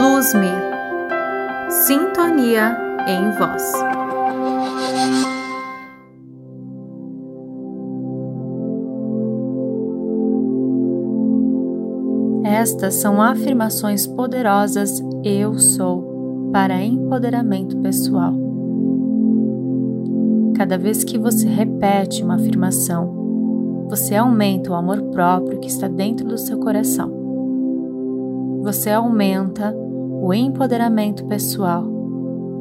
Luz-me, sintonia em voz. Estas são afirmações poderosas Eu sou para empoderamento pessoal. Cada vez que você repete uma afirmação, você aumenta o amor próprio que está dentro do seu coração. Você aumenta o empoderamento pessoal.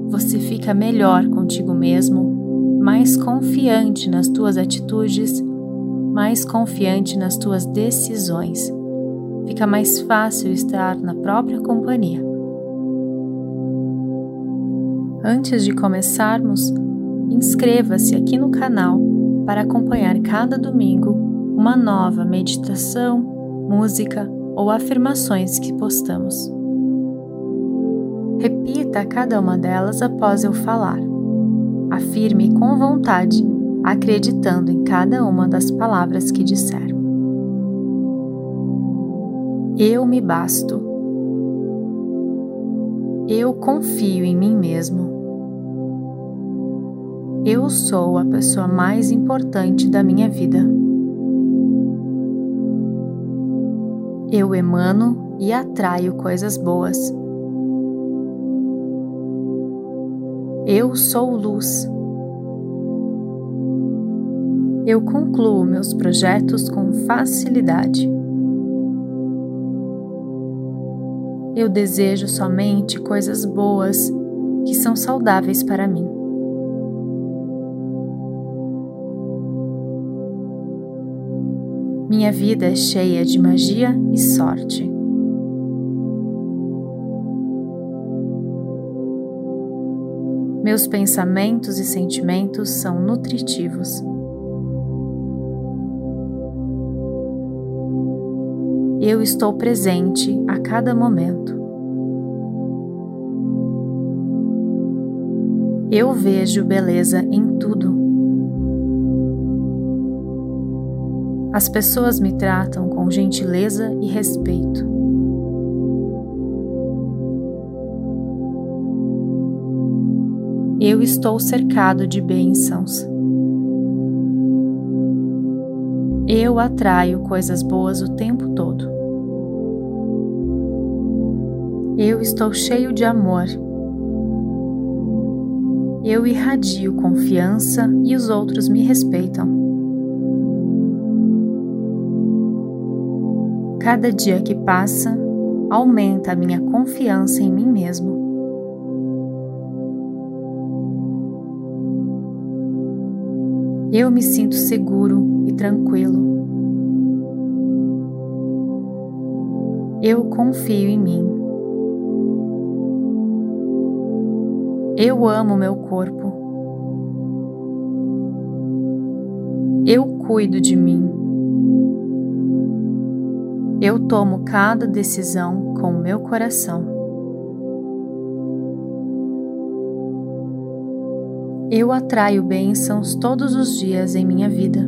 Você fica melhor contigo mesmo, mais confiante nas tuas atitudes, mais confiante nas tuas decisões. Fica mais fácil estar na própria companhia. Antes de começarmos, inscreva-se aqui no canal para acompanhar cada domingo uma nova meditação, música ou afirmações que postamos. Repita cada uma delas após eu falar. Afirme com vontade, acreditando em cada uma das palavras que disser. Eu me basto. Eu confio em mim mesmo. Eu sou a pessoa mais importante da minha vida. Eu emano e atraio coisas boas. Eu sou luz. Eu concluo meus projetos com facilidade. Eu desejo somente coisas boas que são saudáveis para mim. Minha vida é cheia de magia e sorte. Meus pensamentos e sentimentos são nutritivos. Eu estou presente a cada momento. Eu vejo beleza em tudo. As pessoas me tratam com gentileza e respeito. Eu estou cercado de bênçãos. Eu atraio coisas boas o tempo todo. Eu estou cheio de amor. Eu irradio confiança e os outros me respeitam. Cada dia que passa, aumenta a minha confiança em mim mesmo. Eu me sinto seguro e tranquilo. Eu confio em mim. Eu amo meu corpo. Eu cuido de mim. Eu tomo cada decisão com o meu coração. Eu atraio bênçãos todos os dias em minha vida.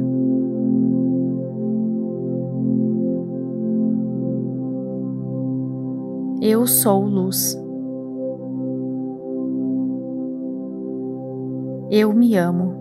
Eu sou luz. Eu me amo.